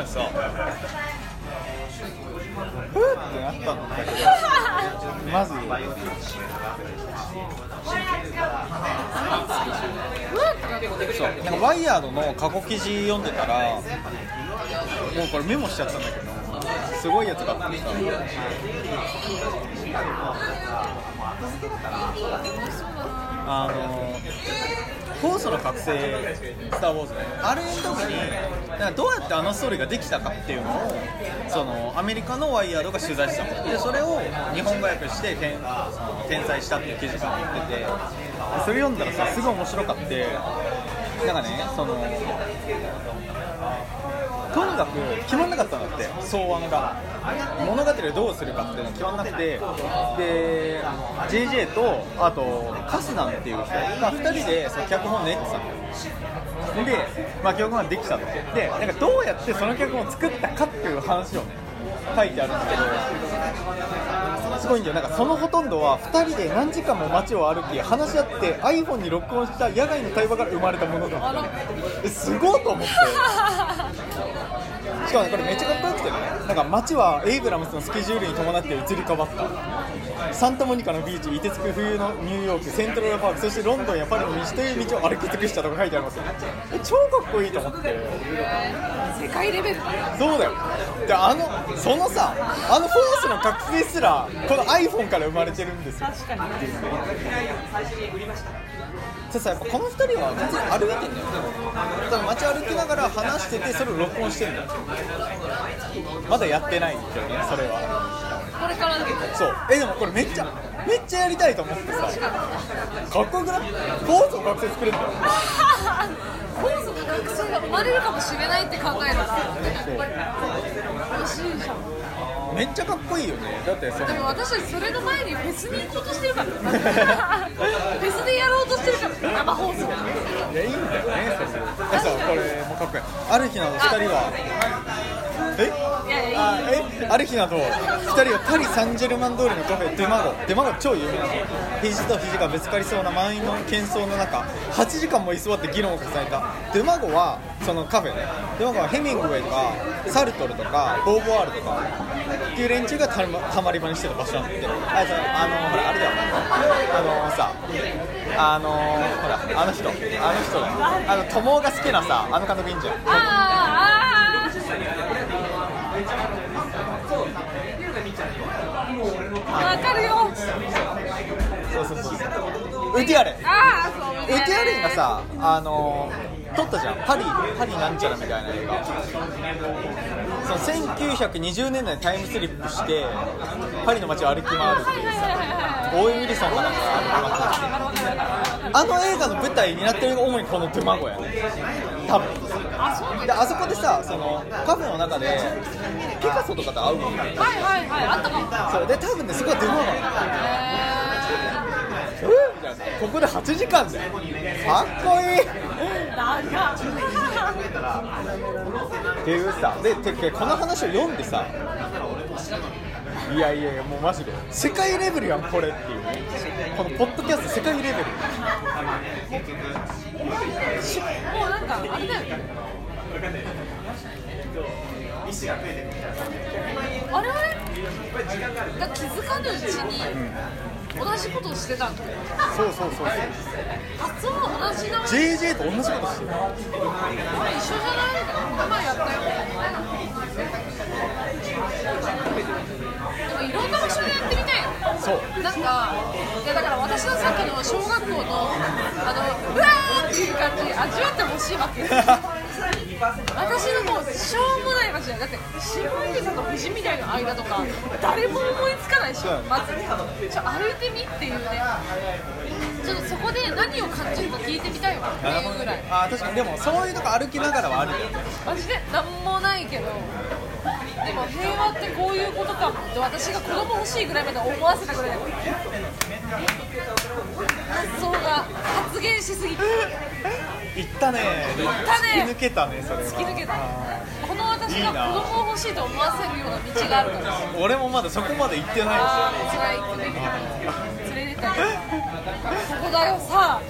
前さふーってなったんだけどまずそう。なんかワイヤードの過去記事読んでたらもうこれメモしちゃったんだけどすごいやつがあってさあの酵素の覚醒スター・ウォーズね。あれの時にどうやってあのストーリーができたかっていうのをそのアメリカのワイヤードが取材したの。でそれを日本語訳して転その転載したっていう記事が載っててそれ読んだらさすごい面白かってなんかねそのとにかく決まんなかったんだって草案が。物語をどうするかっていうのが決まんなくてで JJ とあとカスナンっていう人が2人でその脚本練ってたんだよで、まあ、脚本ができたってでなんかどうやってその脚本を作ったかっていう話をね書いてあるんだけどすごいんだよ。なんかそのほとんどは2人で何時間も街を歩き話し合って iPhone に録音した野外の対話から生まれたものだってえすごいと思って。しかもねこれめっちゃかっこよくてね。なんか街はエイブラムスのスケジュールに伴って移り変わった。サンタモニカのビーチ凍てつく冬のニューヨークセントラルパークそしてロンドンやパリの道という道を歩き尽くしたとか書いてあります。よえ超かっこいいと思って。世界レベルだねそうだよ。であのそのさあのフォースの覚醒すらこの iPhone から生まれてるんですよ。確かに。でさやっぱこの2人は別に歩いてんだよ。多分街歩きながら話しててそれを録音してんだよ。まだやってないんだよねそれは。これからだけど。そう。えでもこれめっちゃめっちゃやりたいと思ってさ。かっこよくない？フォースの覚醒作れんだよコースの学生が生まれるかもしれないって考えたら欲しいじゃん。めっちゃかっこいいよね。だってそのでも私たちそれの前にフェスに行こうとしてるから。フェスでやろうとしてるから生放送。いやいいんだよねそれ。えそうこれもかっこいい。ある日など2人は。え？ある日など2人はパリ・サンジェルマン通りのカフェデマゴ。デマゴ超有名なの。肘と肘がぶつかりそうな満員の喧騒の中8時間も居座って議論を重ねた。デマゴはそのカフェね。デマゴはヘミングウェイとかサルトルとかボーヴォワールとかっていう連中がたまたまり場にしてた場所なんだってあそうあのほらあれだよあのさあのほらあの人。あの人だよ。あの友が好きなさあの監督いいんじゃんあーあーわかるよ。そうそうそうウディアレ。ンああそう。ウディアレンがさあの撮ったじゃん。パリパリなんちゃらみたいな映画。その1920年代にタイムスリップしてパリの街を歩き回るっていうさオーウェン・ウィリソンかなんかあの映画の舞台になってるのが主にこのデマゴやね多分。であそこでさそのカフェの中でピカソとかと会うのよはいはいはいあったかも。そうで多分ねそこはデマゴなのへうんみたいなここで8時間だよ。かっこいい。ー長っ。っていうさでてけこの話を読んでさ。いやいやいやもうマジで。世界レベルやんこれっていうね。このポッドキャスト世界レベル。もうなんかあれだよね我々が気づかぬうちに同じことをしてたんだそうそうそうそう発音は同じなのに JJ と同じことしてる。まあ一緒じゃない？この前やったよ。でもいろんな場所でやってみたいよ。そうなんかいやだから私のさっきの小学校のあのうわーっていう感じ味わってほしいわけ。私のもうしょうもない場所だって新米さんと富士みたいな間とか誰も思いつかないでしょまずちょ歩いてみっていうね。ちょっとそこで何を感じるか聞いてみたいわっていうぐらい。あ確かに。でもそういうとこ歩きながらはあるんだよね。マジで？なんもないけどでも平和ってこういうことかもって私が子供欲しいぐらいまで思わせたぐらい発想が発言しすぎて。行ったね。ったね。突き抜けたねそれは。突き抜けた。あこの私が子供を欲しいと思わせるような道があるからー俺もまだそこまで行ってないんですよそここだよさ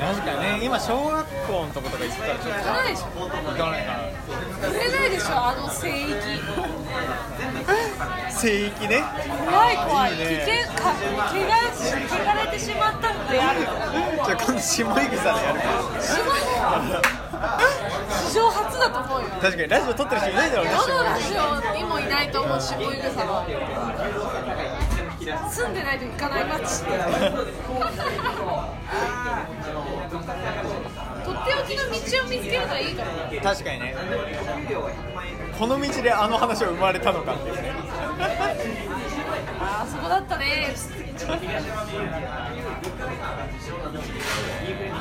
確かにね今小学校のとことか行ってたらちょっ行かないでしょと行かないかな触れないでしょあの聖域聖域ね怖い怖い。いいね危険か怪我し汚れてしまったのであるじゃあ今度下井草でやるか。ら史上初だと思うよ。確かにラジオ撮ってる人いないだろうね。どのラジオにもいないと思う下井草は住んでないと行かない街って。とっておきの道を見つけるのはいいかも確かにね。この道であの話は生まれたのかっていうね。あーそこだったねい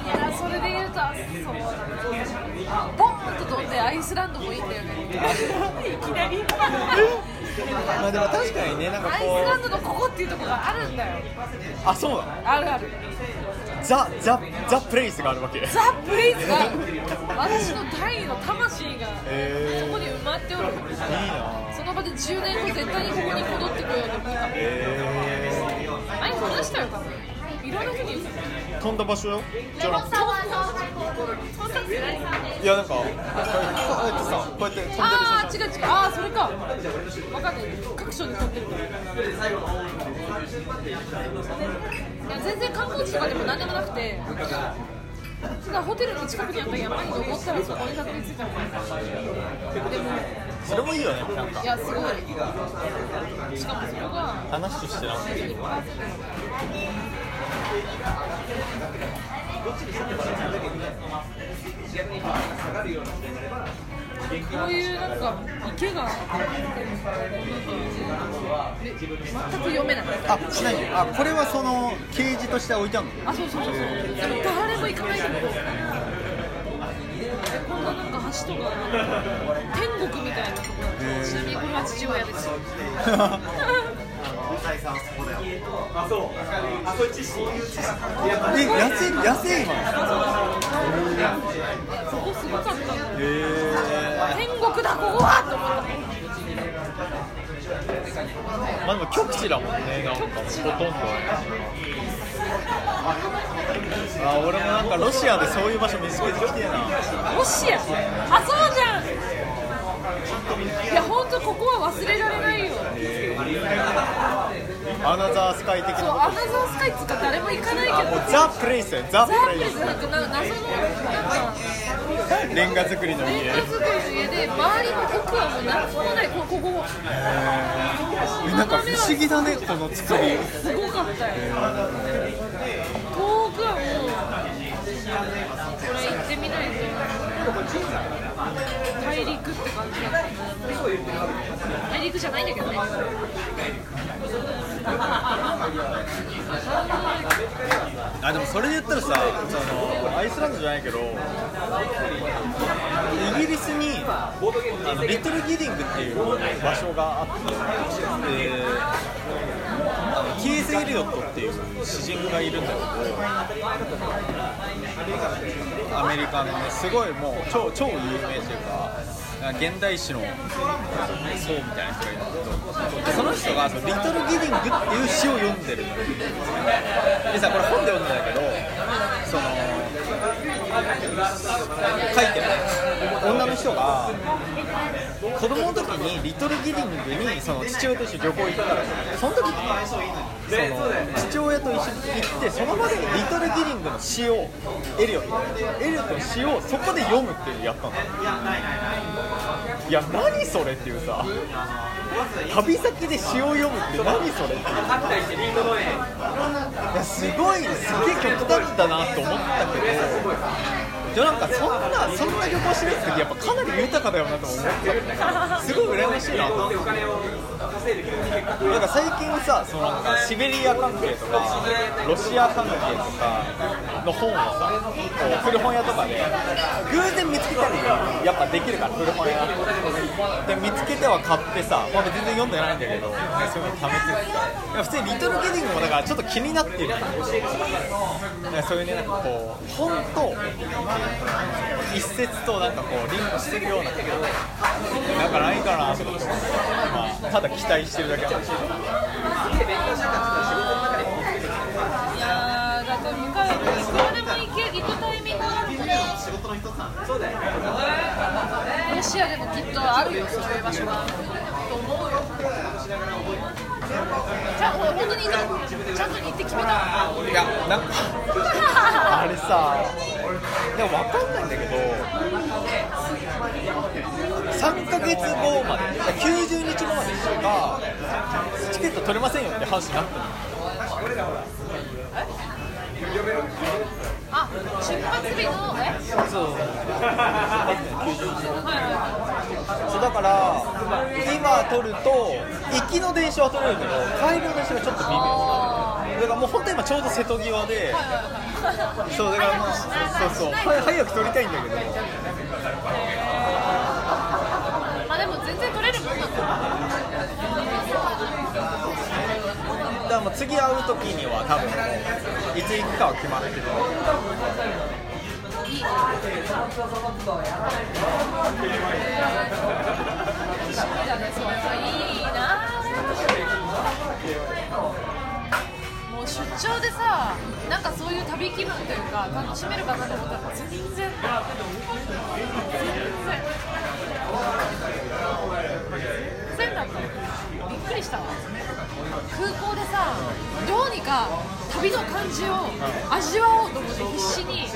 やそれで言うとあそうだなボーンと飛んでアイスランドもいいんだ。よねいきなりまあでも確かにねなんかアイスこランドのここっていうところがあるんだようあそうなの？あるあるザ・ザ・ザ・プレイスがあるわけ。ザ・プレイスが？私の第二の魂がそこに埋まっておる。いいなその場で10年後絶対にここに戻ってこようと思ったえ前に話したよ多分いろんな人に言ったー、飛んだ場所よじゃなくてそんなって何いやなんかこうやってさこうやって飛んでるああ違う違うああそれかわかんない各所で撮ってるいや全然観光地とかでも何でもなくてただホテルの近くにあった山に登ったらそこにたどり着いたのでもそれもいいよねなんか。いやすごいしかもそこが話としてなんかこういうなんか池が全く読めないあしないあこれはその掲示として置いてあるのあそうそうそうそうでも誰も行かないんだけどこんななんか橋とか天国みたいなところだったちなみにこれは父親ですえ野生野生今そこすごかったへ天国だここは！と思った。まあでも極地だもんねなんかほとんど。あ俺もなんかロシアでそういう場所見つけてきてえな。ロシア？あそうじゃん。いや本当ここは忘れられないよ。アナザー。スカイ的そうなアナザースカイっつうか誰も行かないけど。ザ・プレイスザ・ザ・プレイス。プレスなんかな謎のなんか レンガ作りの家。レンガ作りの家で周りの奥はもう何もないこここえなんか不思議だねこの作り。すごかったよ。遠くはもうこれ行ってみないと。大陸って感じだった。大陸じゃないんだけどねあでもそれで言ったらさそのアイスランドじゃないけどイギリスにあのリトルギディングっていう場所があってであの T.S. エリオットっていう詩人がいるんだけどアメリカのねすごいもう超超有名っていうか現代史の層みたいな人がいるんだけどその人がその「リトル・ギディング」っていう詩を読んでる。でさこれ本で読んだんだけどその書いてる女の人が子供の時にリトル・ギディングにその父親と一緒に旅行行ったらその時にその父親と一緒に行ってその場でリトル・ギディングの詩をエリオットエリオットの詩をそこで読むっていうのやったの。いや何それっていうさ旅先で詩を読むって何それっていやすごいすげえ極端だなって思ったけどじゃなんかそんなそんな旅行してるってやっぱかなり豊かだよなと思ってすごい羨ましいなと思ってなんか最近さそのなんかシベリア関係とかロシア関係とかの本をさこう古本屋とかで偶然見つけたりやっぱできるから古本屋で見つけては買ってさ、まあ、全然読んでないんだけど、そういうの貯めててさいや普通に「リトル・ゲディング」もだからちょっと気になってるそういうねなんかこう本と一節となんかこうリンクしてるようななんかないかなと思ってただ期待してるだけなんですけど。ロシアでもきっとあるよ、そういう場所が。と思うよ。ゃ、本当にちゃんと行って決めた。いや、なんかあれさ。いやわかんないんだけど3ヶ月後までいや90日後までしかチケット取れませんよって話になってる。あ出発日のえ？そう。はいはそうだから今取ると行きの電車は取れるけど帰りの電車がちょっと微妙。あだからもう本当今ちょうど瀬戸際でそうだからまあそうそう。は早く取りたいんだけど。まあでも全然取れるもんなんだだからもう次会う時には多分いつ行くかは決まってる いいな出張でさなんかそういう旅気分というか楽しめるかなと思ったら全然全然全だったびっくりしたわ。空港でさどうにか旅の感じを味わおうと思って必死にいつ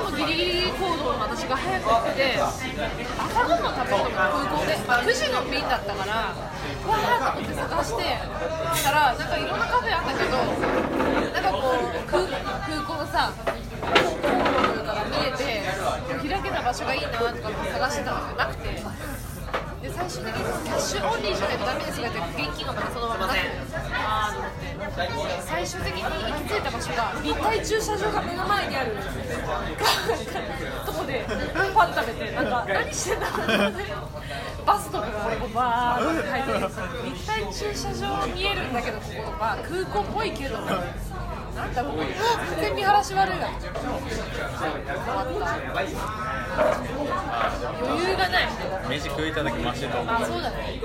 もギリギリ行動の私が早く行って朝ごはん食べるのが空港で、まあ、9時の便だったからわーと思って探してたらなんかいろんなカフェあったけどなんかこう空空港のさ見えて開けた場所がいいなとかって探してたのがなくて。で最終的にキャッシュオンリーじゃないとダメですがって現金がまたそのままなって最終的に行き着いた場所が立体駐車場が目の前にあるとこでパン食べてなんか何してんだってバスとかがこうバーって入って立体駐車場見えるんだけどこことか空港っぽいけどなんだろう全然見晴らし悪いわ終わった余裕がない飯食いただきましてとあそうだね